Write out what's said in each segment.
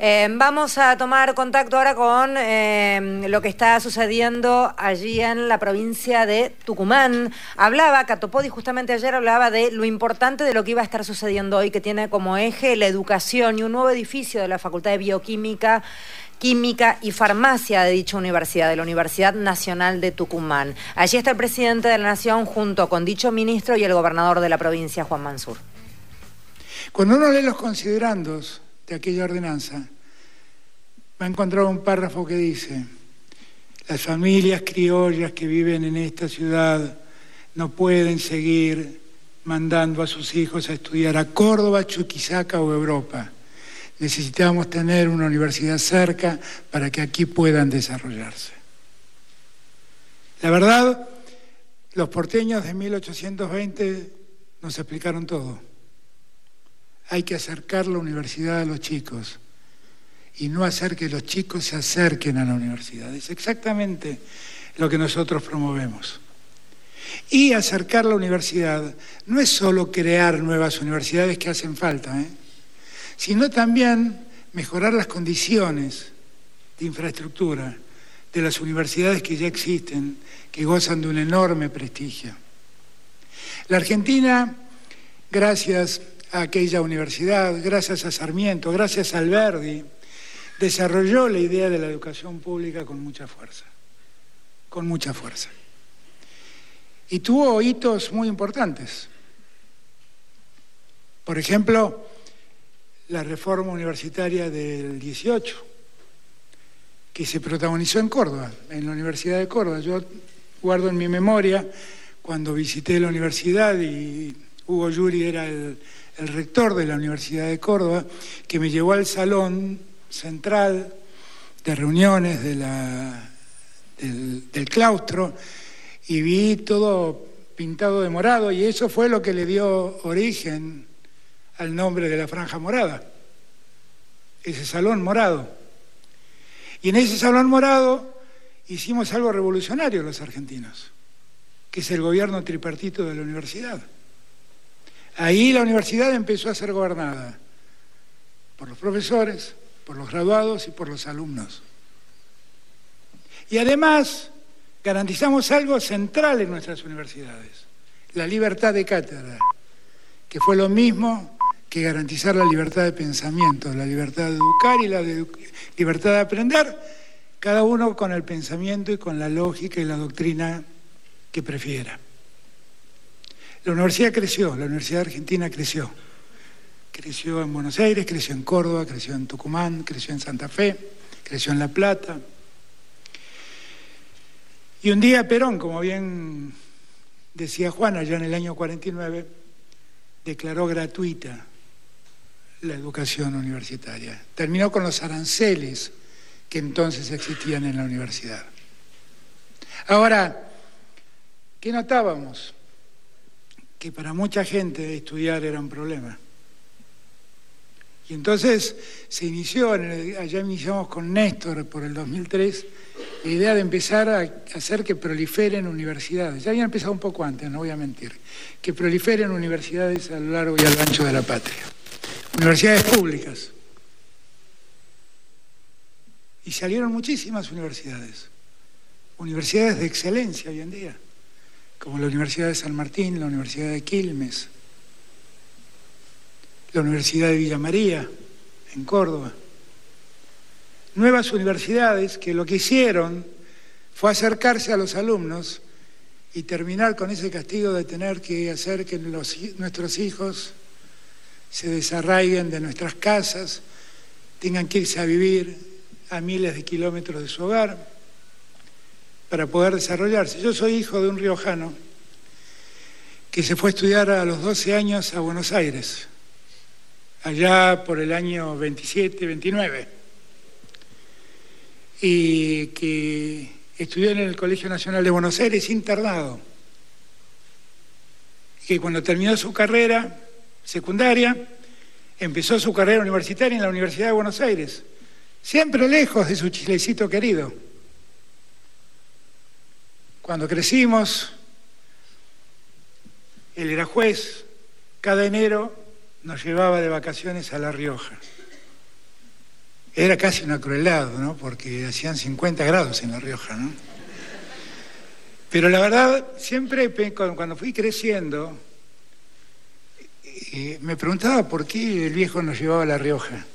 Eh, vamos a tomar contacto ahora con eh, lo que está sucediendo allí en la provincia de Tucumán. Hablaba, Catopodi justamente ayer hablaba de lo importante de lo que iba a estar sucediendo hoy, que tiene como eje la educación y un nuevo edificio de la Facultad de Bioquímica Química y Farmacia de dicha universidad, de la Universidad Nacional de Tucumán. Allí está el presidente de la Nación junto con dicho ministro y el gobernador de la provincia, Juan Mansur. Cuando uno lee los considerandos de aquella ordenanza, va a encontrar un párrafo que dice, las familias criollas que viven en esta ciudad no pueden seguir mandando a sus hijos a estudiar a Córdoba, Chuquisaca o Europa. Necesitamos tener una universidad cerca para que aquí puedan desarrollarse. La verdad, los porteños de 1820 nos explicaron todo. Hay que acercar la universidad a los chicos y no hacer que los chicos se acerquen a la universidad. Es exactamente lo que nosotros promovemos. Y acercar la universidad no es solo crear nuevas universidades que hacen falta, ¿eh? sino también mejorar las condiciones de infraestructura de las universidades que ya existen, que gozan de un enorme prestigio. La Argentina, gracias a aquella universidad, gracias a Sarmiento, gracias a Alberdi, desarrolló la idea de la educación pública con mucha fuerza, con mucha fuerza. Y tuvo hitos muy importantes. Por ejemplo, la reforma universitaria del 18, que se protagonizó en Córdoba, en la Universidad de Córdoba. Yo guardo en mi memoria cuando visité la universidad y Hugo Yuri era el, rector de la Universidad de Córdoba, que me llevó al salón central de reuniones del, del claustro y vi todo pintado de morado y eso fue lo que le dio origen al nombre de la franja morada, ese salón morado. Y en ese salón morado hicimos algo revolucionario los argentinos, que es el gobierno tripartito de la universidad. Ahí la universidad empezó a ser gobernada por los profesores, por los graduados y por los alumnos. Y además garantizamos algo central en nuestras universidades, la libertad de cátedra, que fue lo mismo que garantizar la libertad de pensamiento, la libertad de educar y la libertad de aprender, cada uno con el pensamiento y con la lógica y la doctrina que prefiera. La universidad creció, la Universidad Argentina creció. Creció en Buenos Aires, creció en Córdoba, creció en Tucumán, creció en Santa Fe, creció en La Plata. Y un día Perón, como bien decía Juana, ya en el año 49, declaró gratuita la educación universitaria. Terminó con los aranceles que entonces existían en la universidad. Ahora, ¿qué notábamos? Que para mucha gente estudiar era un problema. Y entonces se inició, allá iniciamos con Néstor por el 2003, la idea de empezar a hacer que proliferen universidades. Ya había empezado un poco antes, no voy a mentir, que proliferen universidades a lo largo y a lo ancho de la patria universidades públicas. Y salieron muchísimas universidades, universidades de excelencia hoy en día, como la Universidad de San Martín, la Universidad de Quilmes, la Universidad de Villa María, en Córdoba. Nuevas universidades que lo que hicieron fue acercarse a los alumnos y terminar con ese castigo de tener que hacer que nuestros hijos se desarraiguen de nuestras casas, tengan que irse a vivir a miles de kilómetros de su hogar para poder desarrollarse. Yo soy hijo de un riojano que se fue a estudiar a los 12 años a Buenos Aires, allá por el año 27, 29, y que estudió en el Colegio Nacional de Buenos Aires internado, que cuando terminó su carrera secundaria, empezó su carrera universitaria en la Universidad de Buenos Aires, siempre lejos de su chilecito querido. Cuando crecimos, él era juez, cada enero nos llevaba de vacaciones a La Rioja. Era casi una crueldad, ¿no? Porque hacían 50 grados en La Rioja, ¿no? Pero la verdad, siempre cuando fui creciendo, eh, me preguntaba por qué el viejo nos llevaba a La Rioja.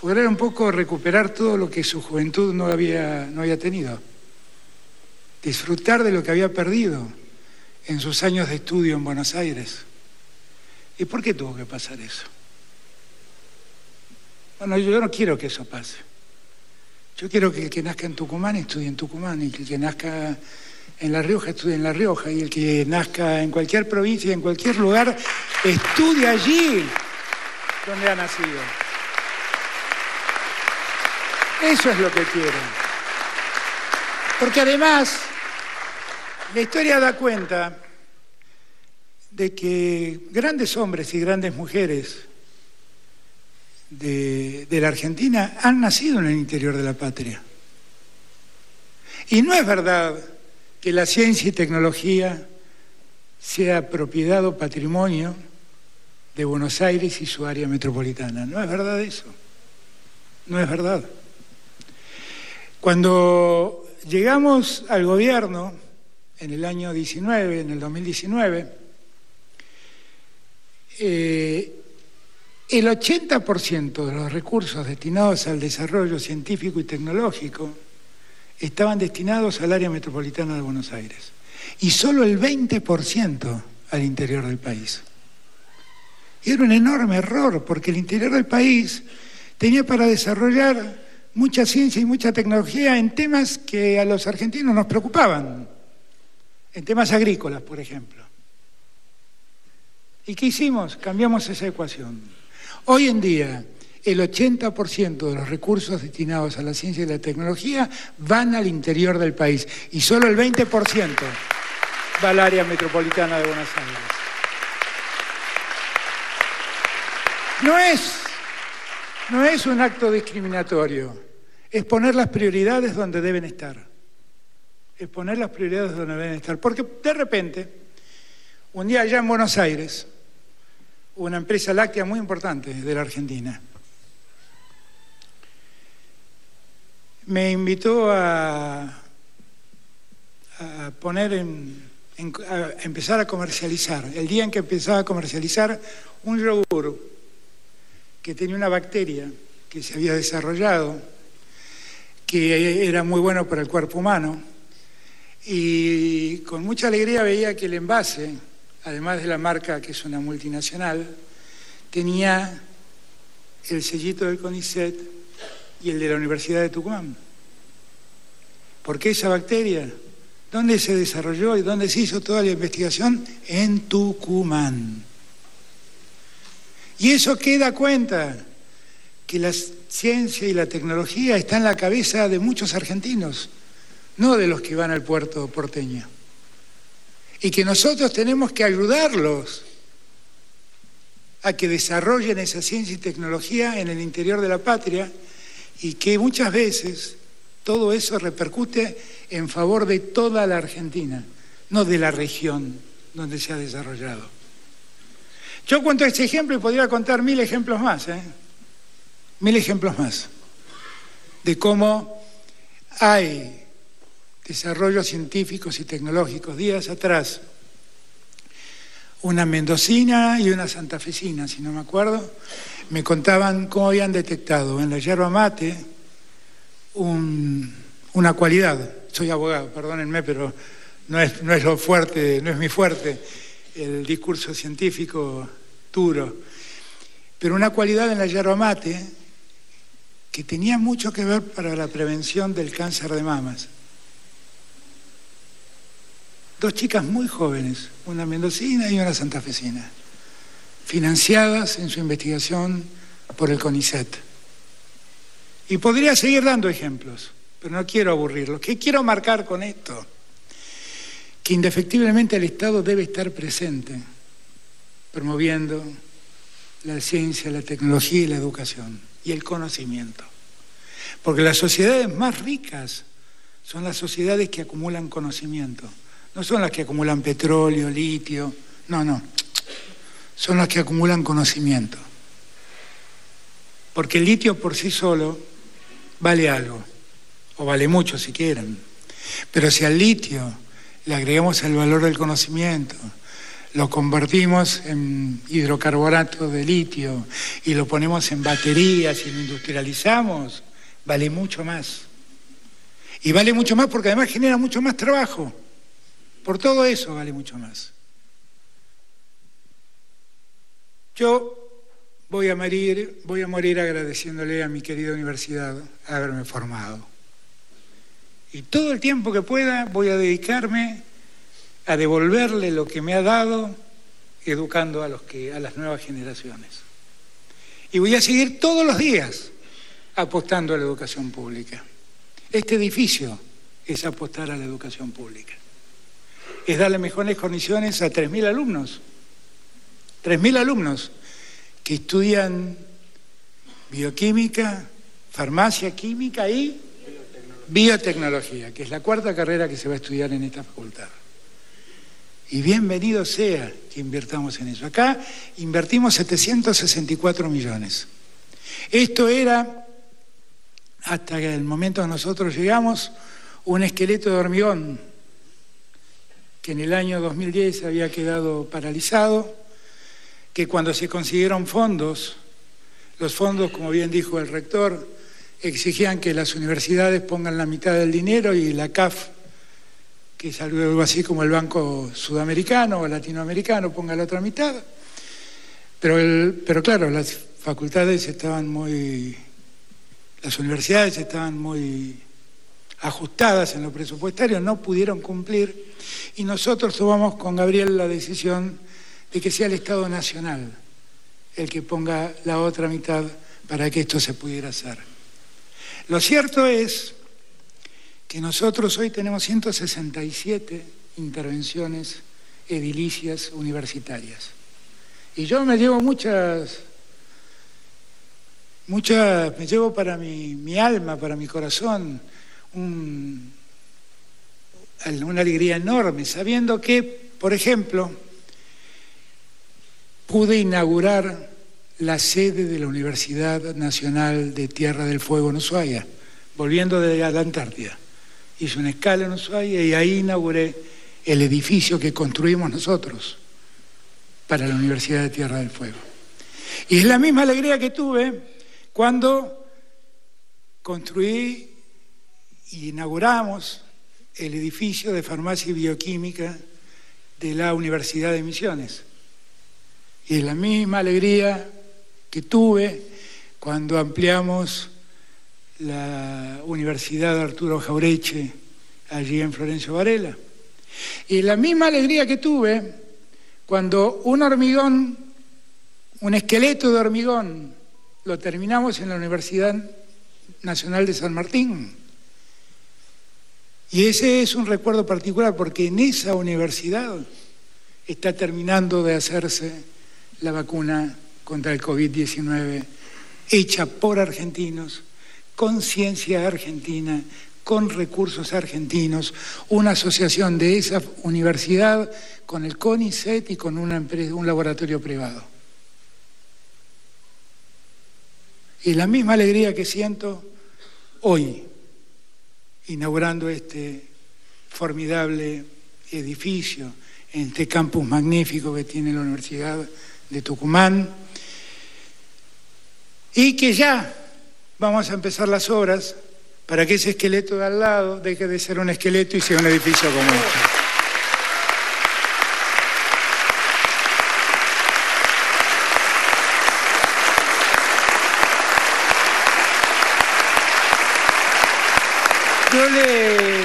Porque era un poco recuperar todo lo que su juventud no había, no había tenido. Disfrutar de lo que había perdido en sus años de estudio en Buenos Aires. ¿Y por qué tuvo que pasar eso? Bueno, yo no quiero que eso pase. Yo quiero que el que nazca en Tucumán estudie en Tucumán y que el que nazca en La Rioja estudie en La Rioja y el que nazca en cualquier provincia, en cualquier lugar, estudie allí donde ha nacido. Eso es lo que quiero. Porque además, la historia da cuenta de que grandes hombres y grandes mujeres de, la Argentina han nacido en el interior de la patria. Y no es verdad que la ciencia y tecnología sea propiedad o patrimonio de Buenos Aires y su área metropolitana. No es verdad eso. No es verdad. Cuando llegamos al gobierno en el año 19, en el 2019, eh, el 80% de los recursos destinados al desarrollo científico y tecnológico estaban destinados al área metropolitana de Buenos Aires y solo el 20% al interior del país. Y era un enorme error porque el interior del país tenía para desarrollar mucha ciencia y mucha tecnología en temas que a los argentinos nos preocupaban, en temas agrícolas, por ejemplo. ¿Y qué hicimos? Cambiamos esa ecuación. Hoy en día, el 80% de los recursos destinados a la ciencia y la tecnología van al interior del país y solo el 20% va al área metropolitana de Buenos Aires. No es, no es un acto discriminatorio, es poner las prioridades donde deben estar. Es poner las prioridades donde deben estar. Porque de repente, un día allá en Buenos Aires, una empresa láctea muy importante de la Argentina. Me invitó a, poner en, empezar a comercializar. El día en que empezaba a comercializar un yogur que tenía una bacteria que se había desarrollado, que era muy bueno para el cuerpo humano, y con mucha alegría veía que el envase además de la marca, que es una multinacional, tenía el sellito del CONICET y el de la Universidad de Tucumán. ¿Por qué esa bacteria? ¿Dónde se desarrolló y dónde se hizo toda la investigación? En Tucumán. Y eso queda cuenta que la ciencia y la tecnología están en la cabeza de muchos argentinos, no de los que van al puerto porteño y que nosotros tenemos que ayudarlos a que desarrollen esa ciencia y tecnología en el interior de la patria y que muchas veces todo eso repercute en favor de toda la Argentina, no de la región donde se ha desarrollado. Yo cuento este ejemplo y podría contar mil ejemplos más, ¿eh? mil ejemplos más, de cómo hay desarrollos científicos y tecnológicos. Días atrás, una mendocina y una santafesina, si no me acuerdo, me contaban cómo habían detectado en la yerba mate una cualidad. Soy abogado, perdónenme, pero no es, no es lo fuerte, no es mi fuerte el discurso científico duro. Pero una cualidad en la yerba mate que tenía mucho que ver para la prevención del cáncer de mamas dos chicas muy jóvenes, una mendocina y una santafesina, financiadas en su investigación por el CONICET. Y podría seguir dando ejemplos, pero no quiero aburrirlos. ¿Qué quiero marcar con esto? Que indefectiblemente el Estado debe estar presente, promoviendo la ciencia, la tecnología y la educación y el conocimiento. Porque las sociedades más ricas son las sociedades que acumulan conocimiento no son las que acumulan petróleo, litio, no, no. Son las que acumulan conocimiento. Porque el litio por sí solo vale algo, o vale mucho si quieren. Pero si al litio le agregamos el valor del conocimiento, lo convertimos en hidrocarbonato de litio y lo ponemos en baterías y lo industrializamos, vale mucho más. Y vale mucho más porque además genera mucho más trabajo. Por todo eso vale mucho más. Yo voy a morir, voy a agradeciéndole a mi querida universidad haberme formado. Y todo el tiempo que pueda voy a dedicarme a devolverle lo que me ha dado educando a las nuevas generaciones. Y voy a seguir todos los días apostando a la educación pública. Este edificio es apostar a la educación pública. Es darle mejores condiciones a 3.000 alumnos. 3.000 alumnos que estudian bioquímica, farmacia química y biotecnología, que es la cuarta carrera que se va a estudiar en esta facultad. Y bienvenido sea que invirtamos en eso. Acá invertimos 764 millones. Esto era, hasta el momento que nosotros llegamos, un esqueleto de hormigón que en el año 2010 había quedado paralizado, que cuando se consiguieron fondos, los fondos, como bien dijo el rector, exigían que las universidades pongan la mitad del dinero y la CAF que es algo así como el Banco Sudamericano o Latinoamericano ponga la otra mitad. Pero, el, pero claro, las facultades estaban muy, las universidades estaban muy ajustadas en lo presupuestario, no pudieron cumplir y nosotros tomamos con Gabriel la decisión de que sea el Estado Nacional el que ponga la otra mitad para que esto se pudiera hacer. Lo cierto es que nosotros hoy tenemos 167 intervenciones edilicias universitarias. Y yo me llevo muchas, muchas, me llevo para mi, alma, para mi corazón, una alegría enorme, sabiendo que, por ejemplo, pude inaugurar la sede de la Universidad Nacional de Tierra del Fuego en Ushuaia, volviendo de la Antártida hice una escala en Ushuaia y ahí inauguré el edificio que construimos nosotros para la Universidad de Tierra del Fuego. Y es la misma alegría que tuve cuando construí y inauguramos el edificio de farmacia y bioquímica de la Universidad de Misiones. Y es la misma alegría que tuve cuando ampliamos la Universidad de Arturo Jaureche, allí en Florencio Varela. Y la misma alegría que tuve cuando un hormigón, un esqueleto de hormigón, lo terminamos en la Universidad Nacional de San Martín. Y ese es un recuerdo particular porque en esa universidad está terminando de hacerse la vacuna contra el COVID-19 hecha por argentinos con ciencia argentina, con recursos argentinos, una asociación de esa universidad con el CONICET y con una empresa, un laboratorio privado. Y la misma alegría que siento hoy, inaugurando este formidable edificio, en este campus magnífico que tiene la Universidad de Tucumán, y que ya vamos a empezar las obras para que ese esqueleto de al lado deje de ser un esqueleto y sea un edificio como este. Yo le.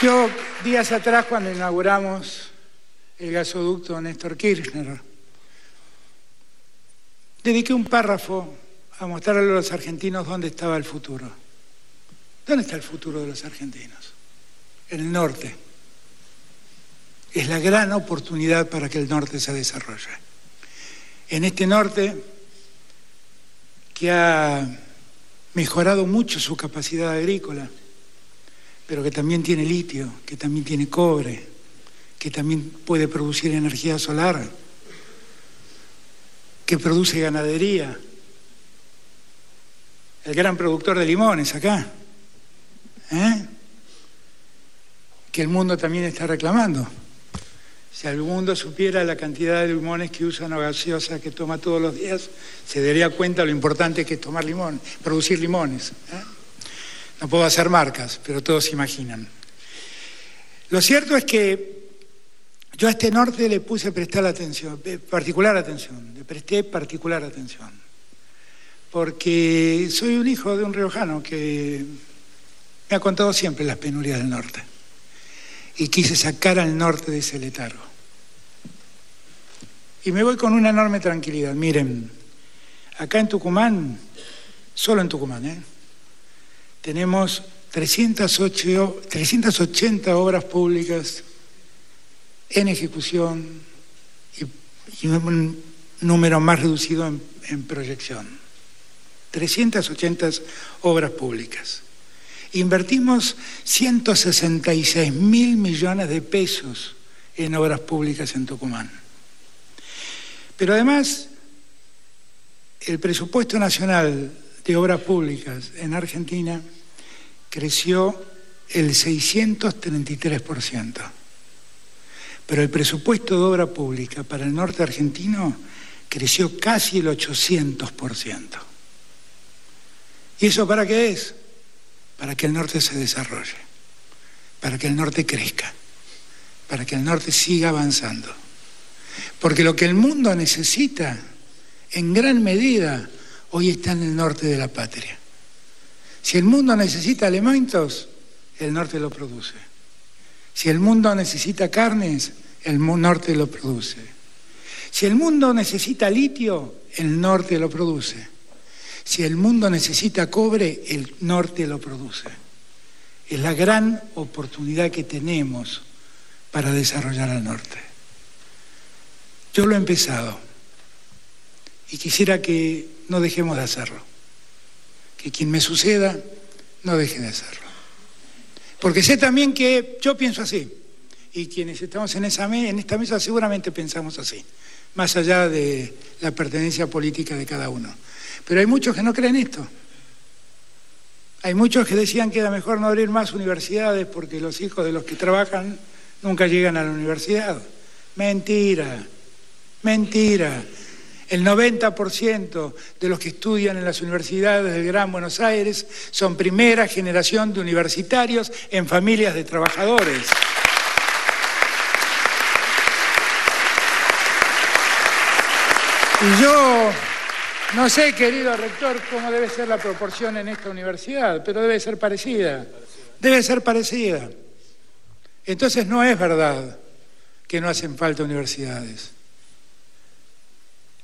Yo, días atrás, cuando inauguramos el gasoducto Néstor Kirchner, dediqué un párrafo a mostrarle a los argentinos dónde estaba el futuro. ¿Dónde está el futuro de los argentinos? En el norte. Es la gran oportunidad para que el norte se desarrolle. En este norte que ha mejorado mucho su capacidad agrícola, pero que también tiene litio, que también tiene cobre, que también puede producir energía solar, que produce ganadería, el gran productor de limones acá, ¿eh? que el mundo también está reclamando. Si el mundo supiera la cantidad de limones que usa una gaseosa que toma todos los días, se daría cuenta lo importante que es tomar limón, producir limones. ¿eh? No puedo hacer marcas, pero todos se imaginan. Lo cierto es que yo a este norte le puse prestar atención, eh, particular atención, le presté particular atención, porque soy un hijo de un riojano que me ha contado siempre las penurias del norte y quise sacar al norte de ese letargo. Y me voy con una enorme tranquilidad. Miren, acá en Tucumán, solo en Tucumán, ¿eh? tenemos 308, 380 obras públicas en ejecución y, un número más reducido en, en proyección. 380 obras públicas. Invertimos 166 mil millones de pesos en obras públicas en Tucumán. Pero además, el presupuesto nacional de obras públicas en Argentina creció el 633%. Pero el presupuesto de obra pública para el norte argentino creció casi el 800%. ¿Y eso para qué es? Para que el norte se desarrolle, para que el norte crezca, para que el norte siga avanzando. Porque lo que el mundo necesita, en gran medida, hoy está en el norte de la patria. Si el mundo necesita elementos, el norte lo produce. Si el mundo necesita carnes, el norte lo produce. Si el mundo necesita litio, el norte lo produce. Si el mundo necesita cobre, el norte lo produce. Es la gran oportunidad que tenemos para desarrollar al norte. Yo lo he empezado y quisiera que no dejemos de hacerlo que quien me suceda no deje de hacerlo. Porque sé también que yo pienso así, y quienes estamos en, esa en esta mesa seguramente pensamos así, más allá de la pertenencia política de cada uno. Pero hay muchos que no creen esto. Hay muchos que decían que era mejor no abrir más universidades porque los hijos de los que trabajan nunca llegan a la universidad. Mentira, mentira. El 90% de los que estudian en las universidades del Gran Buenos Aires son primera generación de universitarios en familias de trabajadores. Y yo no sé, querido rector, cómo debe ser la proporción en esta universidad, pero debe ser parecida. Debe ser parecida. Entonces no es verdad que no hacen falta universidades.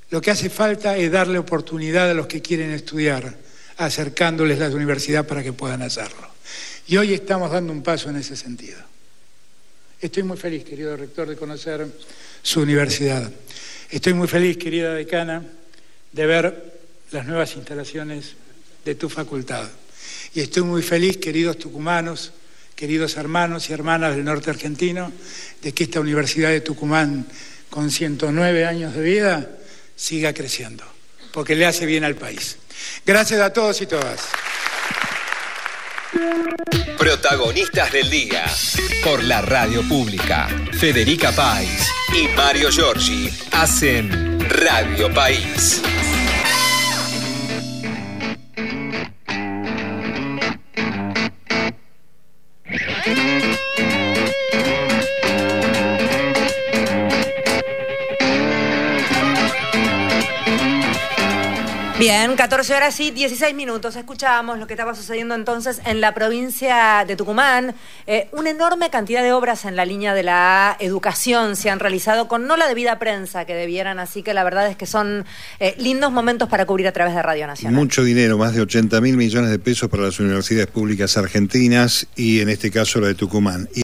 Lo que hace falta es darle oportunidad a los que quieren estudiar, acercándoles la universidad para que puedan hacerlo. Y hoy estamos dando un paso en ese sentido. Estoy muy feliz, querido rector, de conocer su universidad. Estoy muy feliz, querida decana, de ver las nuevas instalaciones de tu facultad. Y estoy muy feliz, queridos tucumanos, queridos hermanos y hermanas del norte argentino, de que esta Universidad de Tucumán, con 109 años de vida, siga creciendo, porque le hace bien al país. Gracias a todos y todas. Protagonistas del día por la radio pública. Federica Pais y Mario Giorgi hacen Radio País. Bien, 14 horas y 16 minutos. Escuchábamos lo que estaba sucediendo entonces en la provincia de Tucumán. Eh, una enorme cantidad de obras en la línea de la educación se han realizado con no la debida prensa que debieran, así que la verdad es que son eh, lindos momentos para cubrir a través de Radio Nacional. Mucho dinero, más de 80 mil millones de pesos para las universidades públicas argentinas y en este caso la de Tucumán.